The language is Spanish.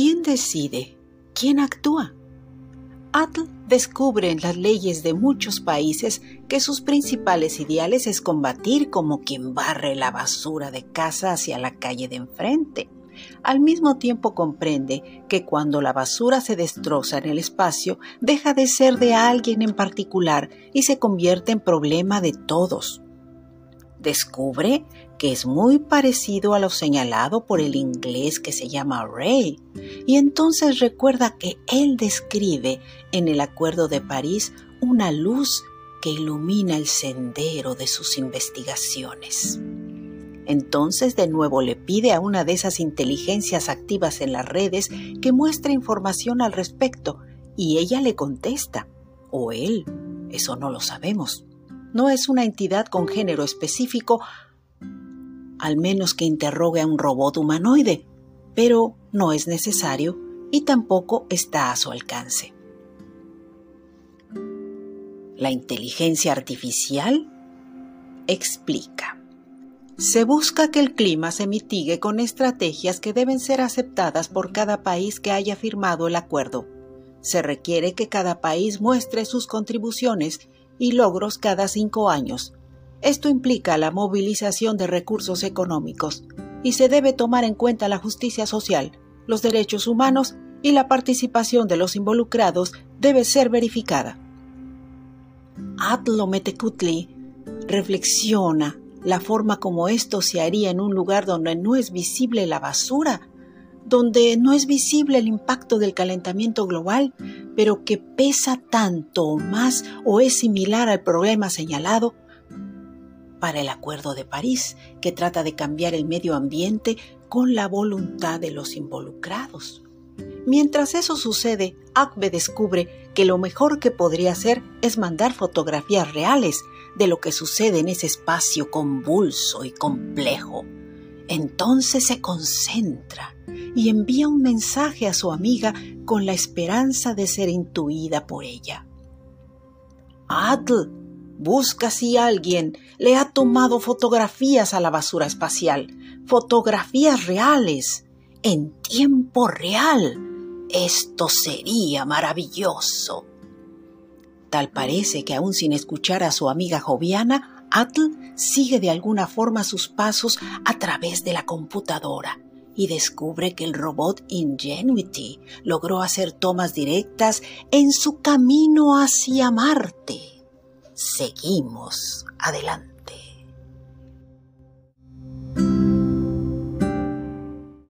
¿quién decide? ¿Quién actúa? Atl descubre en las leyes de muchos países que sus principales ideales es combatir como quien barre la basura de casa hacia la calle de enfrente. Al mismo tiempo comprende que cuando la basura se destroza en el espacio, deja de ser de alguien en particular y se convierte en problema de todos. Descubre que es muy parecido a lo señalado por el inglés que se llama Ray, y entonces recuerda que él describe en el Acuerdo de París una luz que ilumina el sendero de sus investigaciones. Entonces de nuevo le pide a una de esas inteligencias activas en las redes que muestre información al respecto y ella le contesta, o él, eso no lo sabemos. No es una entidad con género específico, al menos que interrogue a un robot humanoide, pero no es necesario y tampoco está a su alcance. La inteligencia artificial explica. Se busca que el clima se mitigue con estrategias que deben ser aceptadas por cada país que haya firmado el acuerdo. Se requiere que cada país muestre sus contribuciones y logros cada cinco años, esto implica la movilización de recursos económicos y se debe tomar en cuenta la justicia social, los derechos humanos y la participación de los involucrados debe ser verificada. Atlo Metecutli reflexiona la forma como esto se haría en un lugar donde no es visible la basura, donde no es visible el impacto del calentamiento global, pero que pesa tanto o más o es similar al problema señalado para el Acuerdo de París, que trata de cambiar el medio ambiente con la voluntad de los involucrados. Mientras eso sucede, Acbe descubre que lo mejor que podría hacer es mandar fotografías reales de lo que sucede en ese espacio convulso y complejo. Entonces se concentra y envía un mensaje a su amiga con la esperanza de ser intuida por ella. Adl, Busca si alguien le ha tomado fotografías a la basura espacial, fotografías reales, en tiempo real. Esto sería maravilloso. Tal parece que aún sin escuchar a su amiga joviana, Atl sigue de alguna forma sus pasos a través de la computadora y descubre que el robot Ingenuity logró hacer tomas directas en su camino hacia Marte seguimos adelante.